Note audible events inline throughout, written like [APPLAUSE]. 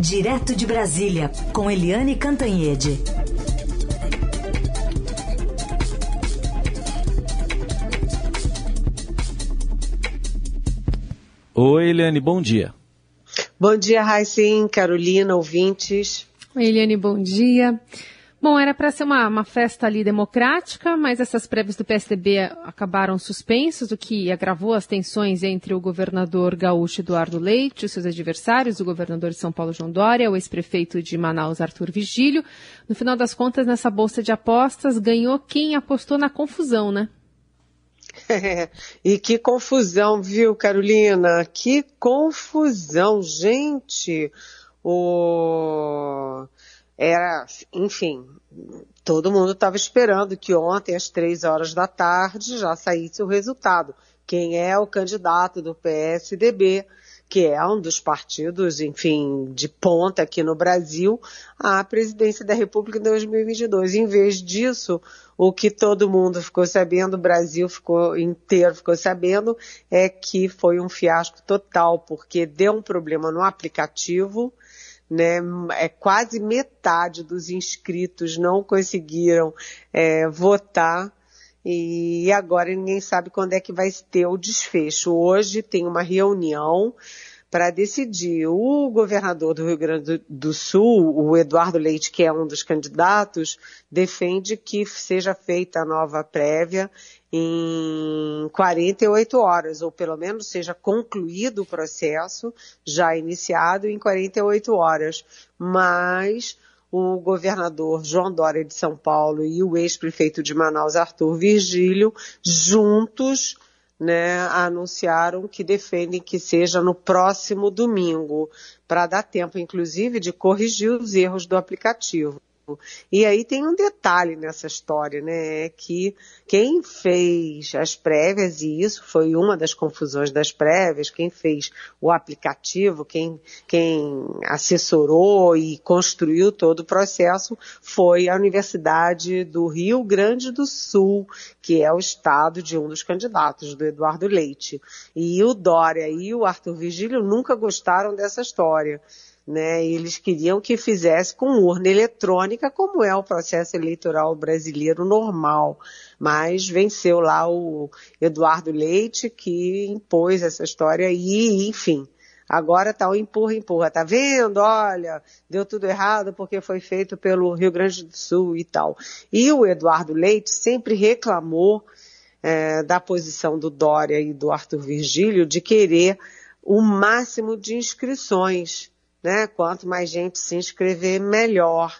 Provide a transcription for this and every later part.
Direto de Brasília, com Eliane Cantanhede. Oi, Eliane, bom dia. Bom dia, Raicin, Carolina, ouvintes. Oi, Eliane, bom dia. Bom, era para ser uma, uma, festa ali democrática, mas essas prévias do PSDB acabaram suspensas, o que agravou as tensões entre o governador gaúcho Eduardo Leite e seus adversários, o governador de São Paulo João Dória, o ex-prefeito de Manaus Arthur Vigílio. No final das contas, nessa bolsa de apostas, ganhou quem apostou na confusão, né? É, [LAUGHS] e que confusão, viu, Carolina? Que confusão, gente! O era, enfim, todo mundo estava esperando que ontem, às três horas da tarde, já saísse o resultado. Quem é o candidato do PSDB, que é um dos partidos, enfim, de ponta aqui no Brasil, à presidência da República em 2022. Em vez disso, o que todo mundo ficou sabendo, o Brasil ficou inteiro ficou sabendo, é que foi um fiasco total, porque deu um problema no aplicativo, né? É quase metade dos inscritos não conseguiram é, votar e agora ninguém sabe quando é que vai ter o desfecho. Hoje tem uma reunião para decidir. O governador do Rio Grande do Sul, o Eduardo Leite, que é um dos candidatos, defende que seja feita a nova prévia em 48 horas, ou pelo menos seja concluído o processo já iniciado em 48 horas. Mas o governador João Dória de São Paulo e o ex-prefeito de Manaus, Arthur Virgílio, juntos né, anunciaram que defendem que seja no próximo domingo, para dar tempo, inclusive, de corrigir os erros do aplicativo. E aí tem um detalhe nessa história, né? É que quem fez as prévias, e isso foi uma das confusões das prévias, quem fez o aplicativo, quem, quem assessorou e construiu todo o processo foi a Universidade do Rio Grande do Sul, que é o estado de um dos candidatos, do Eduardo Leite. E o Dória e o Arthur Vigílio nunca gostaram dessa história né? Eles queriam que fizesse com urna eletrônica, como é o processo eleitoral brasileiro normal. Mas venceu lá o Eduardo Leite, que impôs essa história e, enfim, agora tá o empurra, empurra. Tá vendo? Olha, deu tudo errado porque foi feito pelo Rio Grande do Sul e tal. E o Eduardo Leite sempre reclamou é, da posição do Dória e do Arthur Virgílio de querer o máximo de inscrições né? Quanto mais gente se inscrever, melhor.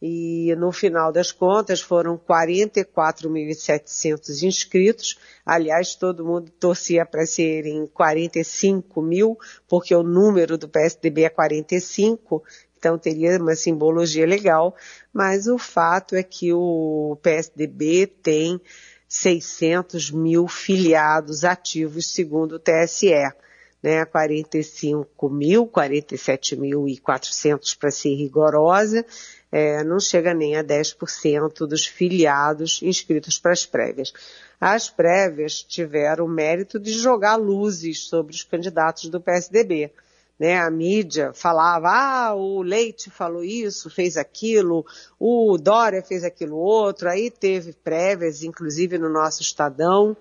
E no final das contas foram 44.700 inscritos. Aliás, todo mundo torcia para serem 45 mil, porque o número do PSDB é 45, então teria uma simbologia legal. Mas o fato é que o PSDB tem 600 mil filiados ativos, segundo o TSE né, 45 mil, 47 mil e 400 para ser rigorosa, é, não chega nem a 10% dos filiados inscritos para as prévias. As prévias tiveram o mérito de jogar luzes sobre os candidatos do PSDB. Né, a mídia falava, ah, o Leite falou isso, fez aquilo, o Dória fez aquilo outro, aí teve prévias, inclusive no nosso Estadão,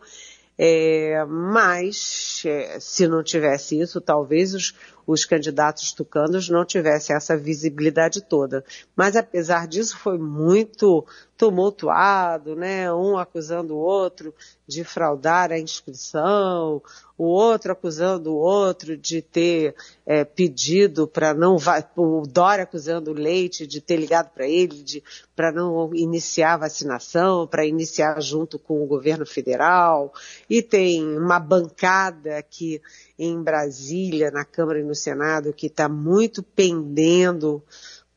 é, mas, é, se não tivesse isso, talvez os, os candidatos tucanos não tivessem essa visibilidade toda. Mas, apesar disso, foi muito tumultuado, né? Um acusando o outro de fraudar a inscrição, o outro acusando o outro de ter é, pedido para não o Dória acusando o Leite de ter ligado para ele para não iniciar a vacinação, para iniciar junto com o governo federal. E tem uma bancada aqui em Brasília, na Câmara e no Senado, que está muito pendendo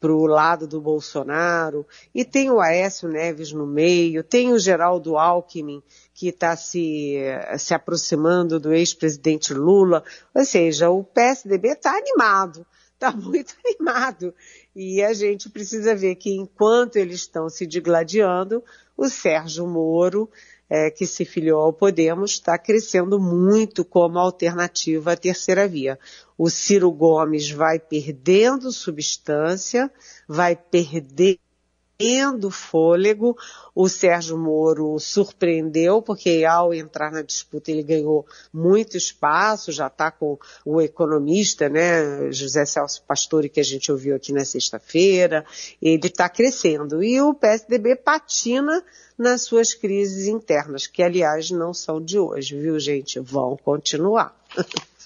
para o lado do Bolsonaro, e tem o Aécio Neves no meio, tem o Geraldo Alckmin, que está se, se aproximando do ex-presidente Lula, ou seja, o PSDB está animado, está [LAUGHS] muito animado, e a gente precisa ver que enquanto eles estão se digladiando, o Sérgio Moro, é, que se filiou ao Podemos, está crescendo muito como alternativa à terceira via. o Ciro Gomes vai perdendo substância, vai perder perdendo fôlego. O Sérgio Moro surpreendeu, porque ao entrar na disputa ele ganhou muito espaço, já está com o economista, né, José Celso Pastore, que a gente ouviu aqui na sexta-feira. Ele está crescendo. E o PSDB patina nas suas crises internas, que aliás não são de hoje, viu gente? Vão continuar. [LAUGHS]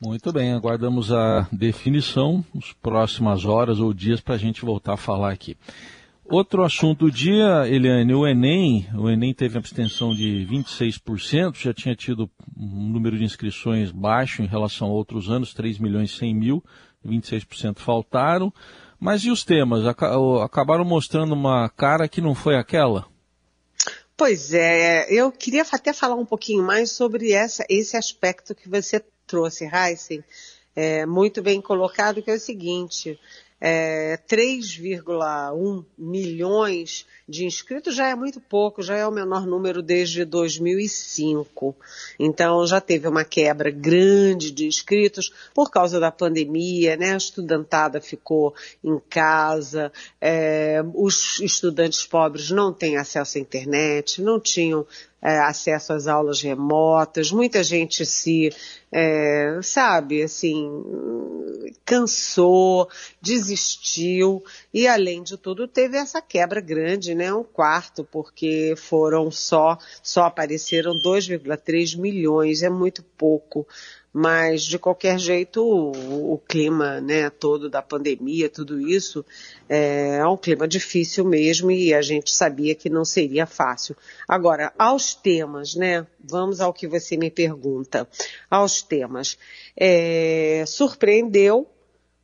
Muito bem, aguardamos a definição nas próximas horas ou dias para a gente voltar a falar aqui. Outro assunto do dia, Eliane, o Enem, o Enem teve abstenção de 26%, já tinha tido um número de inscrições baixo em relação a outros anos, 3 milhões e 100 mil, 26% faltaram. Mas e os temas? Acabaram mostrando uma cara que não foi aquela? Pois é, eu queria até falar um pouquinho mais sobre essa, esse aspecto que você trouxe, Heisen, é, muito bem colocado, que é o seguinte, é, 3,1 milhões de inscritos já é muito pouco, já é o menor número desde 2005. Então já teve uma quebra grande de inscritos por causa da pandemia, né? A estudantada ficou em casa, é, os estudantes pobres não têm acesso à internet, não tinham é, acesso às aulas remotas, muita gente se, é, sabe, assim, cansou, desistiu. E além de tudo teve essa quebra grande, né, um quarto, porque foram só, só apareceram 2,3 milhões, é muito pouco mas de qualquer jeito o, o, clima né, todo da pandemia, tudo isso, é, é um clima difícil mesmo e a gente sabia que não seria fácil. Agora, aos temas, né? Vamos ao que você me pergunta. Aos temas. É, surpreendeu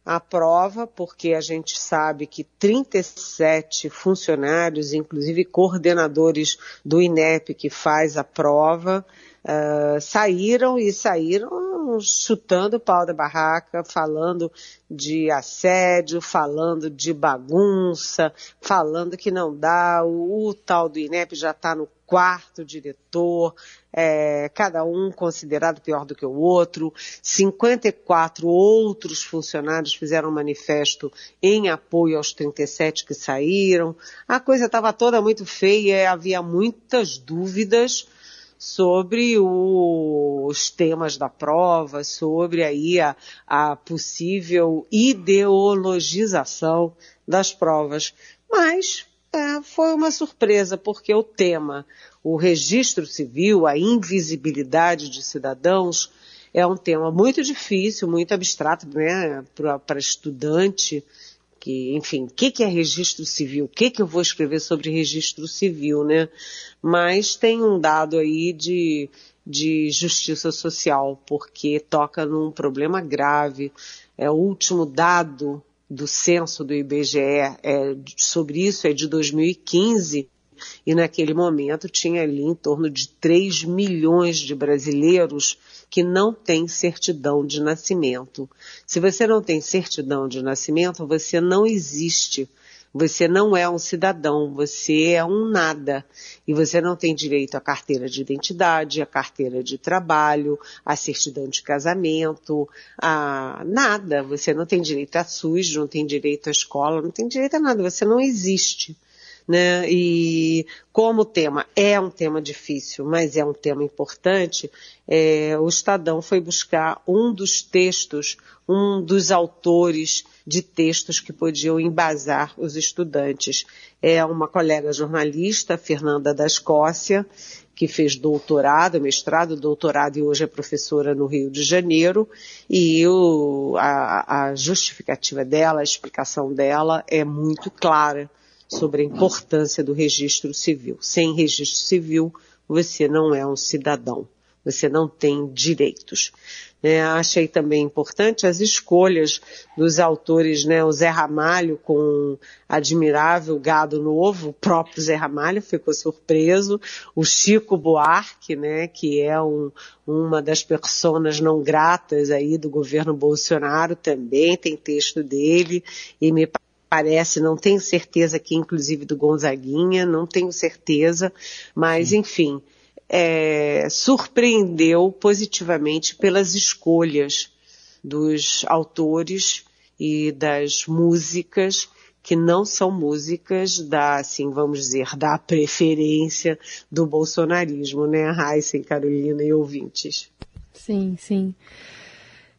a prova, porque a gente sabe que 37 funcionários, inclusive coordenadores do INEP que faz a prova, uh, saíram e saíram chutando o pau da barraca, falando de assédio, falando de bagunça, falando que não dá, o, o tal do INEP já está no quarto diretor, é, cada um considerado pior do que o outro. 54 outros funcionários fizeram um manifesto em apoio aos 37 que saíram. A coisa estava toda muito feia, havia muitas dúvidas sobre o, os temas da prova, sobre aí a, a possível ideologização das provas. Mas é, foi uma surpresa, porque o tema, o registro civil, a invisibilidade de cidadãos, é um tema muito difícil, muito abstrato né, para estudante que, enfim, o que, que é registro civil? O que, que eu vou escrever sobre registro civil, né? Mas tem um dado aí de, de justiça social, porque toca num problema grave. É o último dado do censo do IBGE é, sobre isso é de 2015 e naquele momento tinha ali em torno de 3 milhões de brasileiros que não têm certidão de nascimento. Se você não tem certidão de nascimento, você não existe. Você não é um cidadão, você é um nada. E você não tem direito à carteira de identidade, à carteira de trabalho, à certidão de casamento, a nada. Você não tem direito a SUS, não tem direito à escola, não tem direito a nada. Você não existe né? E como o tema é um tema difícil, mas é um tema importante, é, o Estadão foi buscar um dos textos, um dos autores de textos que podiam embasar os estudantes. É uma colega jornalista, Fernanda da Escócia, que fez doutorado, mestrado, doutorado e hoje é professora no Rio de Janeiro, e o, a, a justificativa dela, a explicação dela é muito clara sobre a importância do registro civil. Sem registro civil, você não é um cidadão, você não tem direitos. É, achei também importante as escolhas dos autores, né? O Zé Ramalho com Admirável Gado Novo, o próprio Zé Ramalho ficou surpreso, o Chico Buarque, né? Que é um, uma das personas não gratas aí do governo Bolsonaro, também tem texto dele, e me parece, não tenho certeza aqui, inclusive do Gonzaguinha, não tenho certeza, mas Sim. enfim, é, surpreendeu positivamente pelas escolhas dos autores e das músicas que não são músicas da, assim, vamos dizer, da preferência do bolsonarismo, né, Raíssa, Carolina e ouvintes. Sim, sim.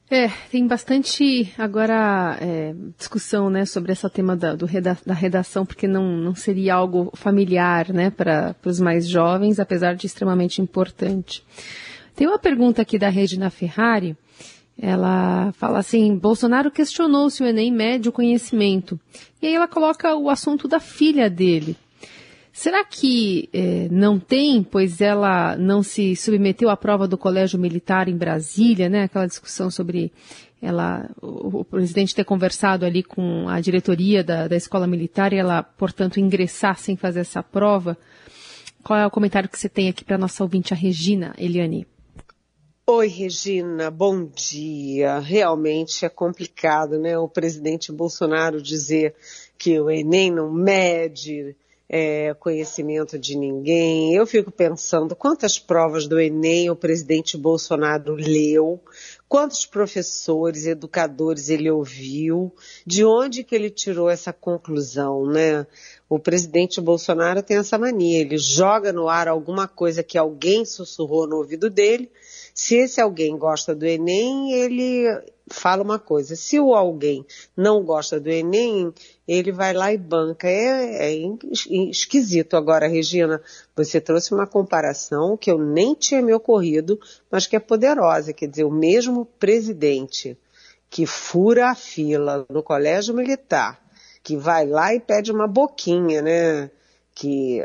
É, tem bastante agora é, discussão né, sobre esse tema da, reda, da redação, porque não, não seria algo familiar né, para os mais jovens, apesar de extremamente importante. Tem uma pergunta aqui da Regina Ferrari. Ela fala assim: Bolsonaro questionou se o Enem mede o conhecimento. E aí ela coloca o assunto da filha dele. Será que eh, não tem, pois ela não se submeteu à prova do Colégio Militar em Brasília, né? Aquela discussão sobre ela, o, o presidente ter conversado ali com a diretoria da, da escola militar e ela, portanto, ingressar sem fazer essa prova. Qual é o comentário que você tem aqui para nossa ouvinte, a Regina Eliane? Oi, Regina, bom dia. Realmente é complicado, né? O presidente Bolsonaro dizer que o Enem não mede é, conhecimento de ninguém. Eu fico pensando quantas provas do Enem o presidente Bolsonaro leu, quantos professores, educadores ele ouviu, de onde que ele tirou essa conclusão, né? O presidente Bolsonaro tem essa mania, ele joga no ar alguma coisa que alguém sussurrou no ouvido dele. Se esse alguém gosta do Enem, ele fala uma coisa. Se o alguém não gosta do Enem, ele vai lá e banca. É, é esquisito. Agora, Regina, você trouxe uma comparação que eu nem tinha me ocorrido, mas que é poderosa. Quer dizer, o mesmo presidente que fura a fila no colégio militar, que vai lá e pede uma boquinha, né? Que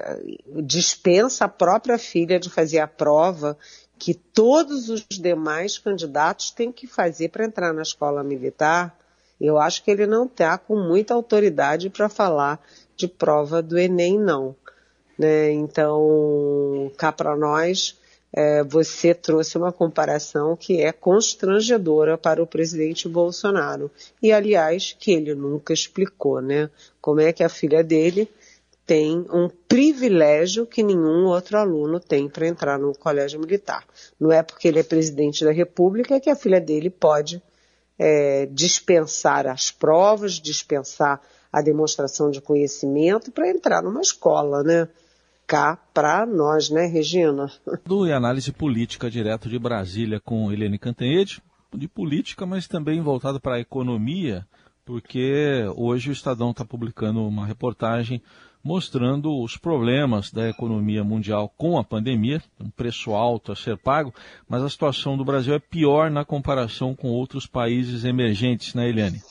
dispensa a própria filha de fazer a prova que todos os demais candidatos têm que fazer para entrar na escola militar, eu acho que ele não está com muita autoridade para falar de prova do Enem, não. Né? Então, cá para nós, é, você trouxe uma comparação que é constrangedora para o presidente Bolsonaro. E, aliás, que ele nunca explicou, né? Como é que a filha dele tem um privilégio que nenhum outro aluno tem para entrar no colégio militar. Não é porque ele é presidente da República que a filha dele pode é, dispensar as provas, dispensar a demonstração de conhecimento para entrar numa escola, né? Cá para nós, né, Regina? [LAUGHS] Do e análise política direto de Brasília com Helene Cantanhede, de política, mas também voltado para a economia, porque hoje o Estadão está publicando uma reportagem mostrando os problemas da economia mundial com a pandemia, um preço alto a ser pago, mas a situação do Brasil é pior na comparação com outros países emergentes, né, Eliane?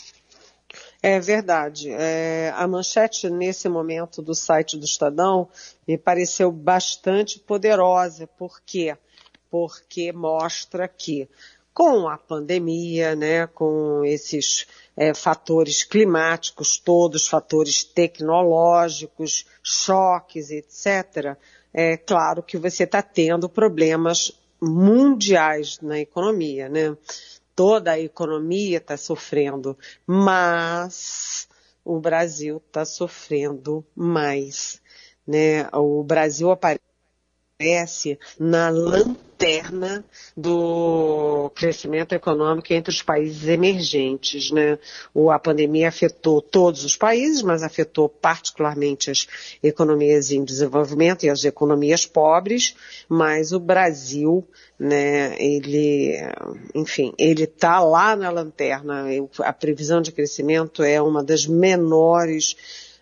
É verdade. É, a manchete nesse momento do site do Estadão me pareceu bastante poderosa. Por quê? Porque mostra que com a pandemia, né, com esses é, fatores climáticos todos, fatores tecnológicos, choques, etc., é claro que você está tendo problemas mundiais na economia, né? Toda a economia está sofrendo, mas o Brasil está sofrendo mais, né? O Brasil aparece na lanterna do crescimento econômico entre os países emergentes. Né? O, a pandemia afetou todos os países, mas afetou particularmente as economias em desenvolvimento e as economias pobres, mas o Brasil, né, ele, enfim, ele está lá na lanterna. A previsão de crescimento é uma das menores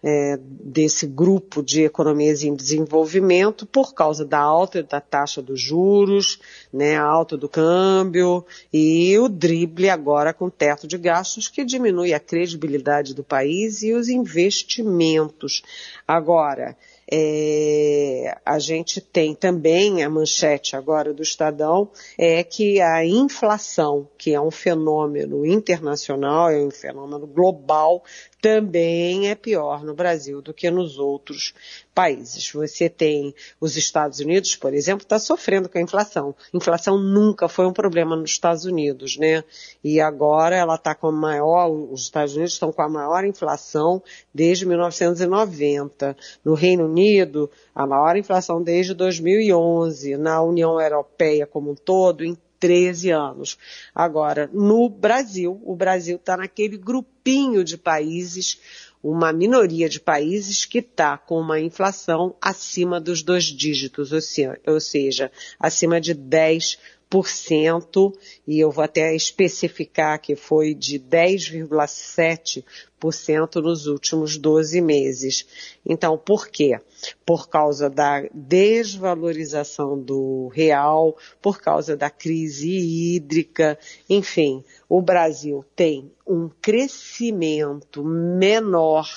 é, desse grupo de economias em desenvolvimento por causa da alta da taxa dos juros, né, a alta do câmbio e o drible agora com teto de gastos que diminui a credibilidade do país e os investimentos. Agora, é, a gente tem também a manchete agora do Estadão, é que a inflação, que é um fenômeno internacional, é um fenômeno global, também é pior no Brasil do que nos outros países. Você tem os Estados Unidos, por exemplo, está sofrendo com a inflação. Inflação nunca foi um problema nos Estados Unidos, né? E agora ela está com a maior, os Estados Unidos estão com a maior inflação desde 1990. No Reino Unido, a maior inflação desde 2011. Na União Europeia como um todo, em 13 anos. Agora, no Brasil, o Brasil está naquele grupinho de países, uma minoria de países que está com uma inflação acima dos dois dígitos, ou seja, acima de 10% e eu vou até especificar que foi de 10,7% nos últimos 12 meses. Então, por quê? Por causa da desvalorização do real, por causa da crise hídrica, enfim, o Brasil tem um crescimento menor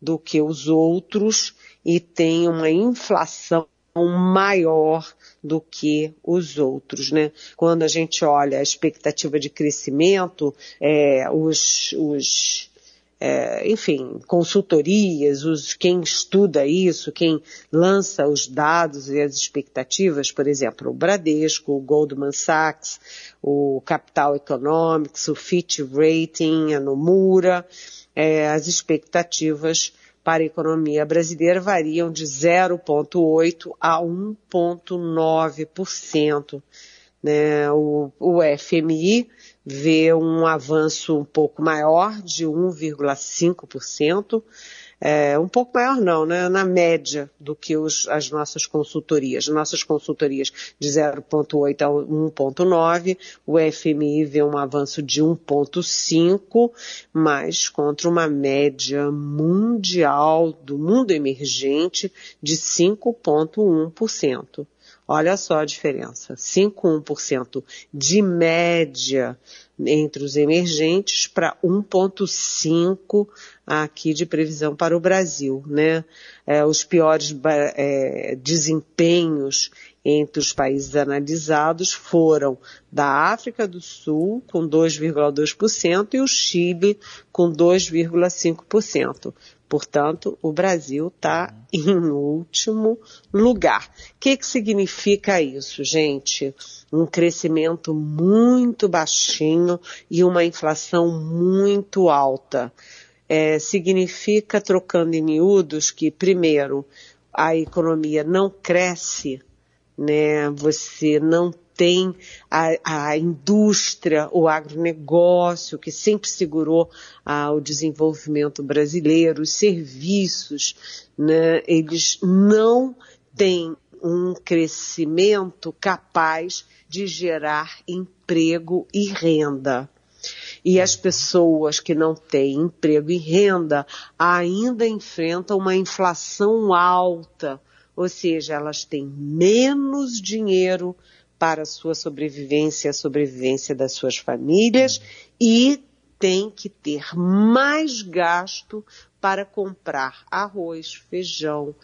do que os outros e tem uma inflação maior do que os outros, né? Quando a gente olha a expectativa de crescimento, é, os, os é, enfim, consultorias, os, quem estuda isso, quem lança os dados e as expectativas, por exemplo, o Bradesco, o Goldman Sachs, o Capital Economics, o Fitch Rating, a Nomura, é, as expectativas para a economia brasileira variam de 0,8% a 1,9%. Né? O, o FMI vê um avanço um pouco maior, de 1,5%, é, um pouco maior não, né? na média do que os, as nossas consultorias. Nossas consultorias de 0,8 a 1,9, o FMI vê um avanço de 1,5, mas contra uma média mundial do mundo emergente de 5,1%. Olha só a diferença. 5,1% de média entre os emergentes para 1,5% aqui de previsão para o Brasil, né? É, os piores é, desempenhos entre os países analisados foram da África do Sul, com 2,2%, e o Chile, com 2,5%. Portanto, o Brasil está em último lugar. O que, que significa isso, gente? Um crescimento muito baixinho e uma inflação muito alta. É, significa, trocando em miúdos, que, primeiro, a economia não cresce, né? Você não tem a, a indústria, o agronegócio, que sempre segurou ah, o desenvolvimento brasileiro, os serviços, né, eles não têm um crescimento capaz de gerar emprego e renda. E as pessoas que não têm emprego e renda ainda enfrentam uma inflação alta, ou seja, elas têm menos dinheiro para a sua sobrevivência, a sobrevivência das suas famílias e tem que ter mais gasto para comprar arroz, feijão,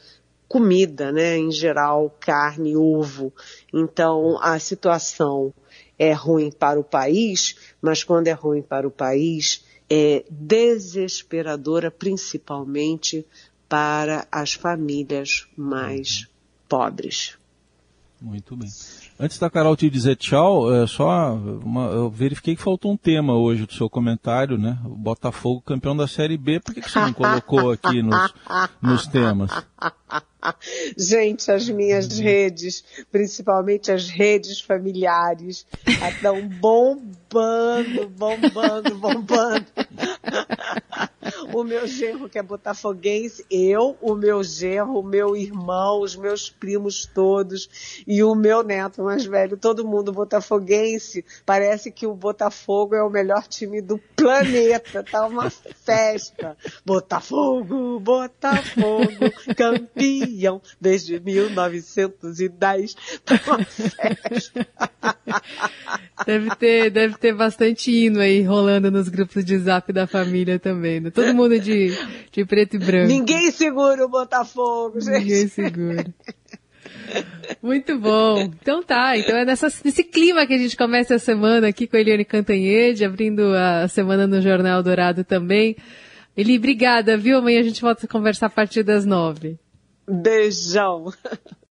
comida, né, em geral, carne, ovo. Então, a situação é ruim para o país, mas quando é ruim para o país, é desesperadora, principalmente para as famílias mais pobres. Muito bem. Antes da Carol te dizer tchau, é só uma, eu verifiquei que faltou um tema hoje do seu comentário, né? O Botafogo campeão da Série B. Por que, que você não colocou aqui nos, nos temas? [LAUGHS] Gente, as minhas redes, principalmente as redes familiares, estão bombando, bombando, bombando. [LAUGHS] [LAUGHS] o meu genro que é botafoguense, eu, o meu genro, o meu irmão, os meus primos todos e o meu neto mais velho, todo mundo botafoguense. Parece que o Botafogo é o melhor time do planeta, tá uma festa. Botafogo, Botafogo, campeão desde 1910, tá uma festa. Deve ter, deve ter bastante hino aí rolando nos grupos de zap da família também. Né? Todo mundo de, de preto e branco. Ninguém segura o Botafogo, gente. Ninguém segura. Muito bom. Então tá, então é nessa, nesse clima que a gente começa a semana aqui com a Eliane Cantanhede, abrindo a semana no Jornal Dourado também. Eli, obrigada, viu? Amanhã a gente volta a conversar a partir das nove. Beijão.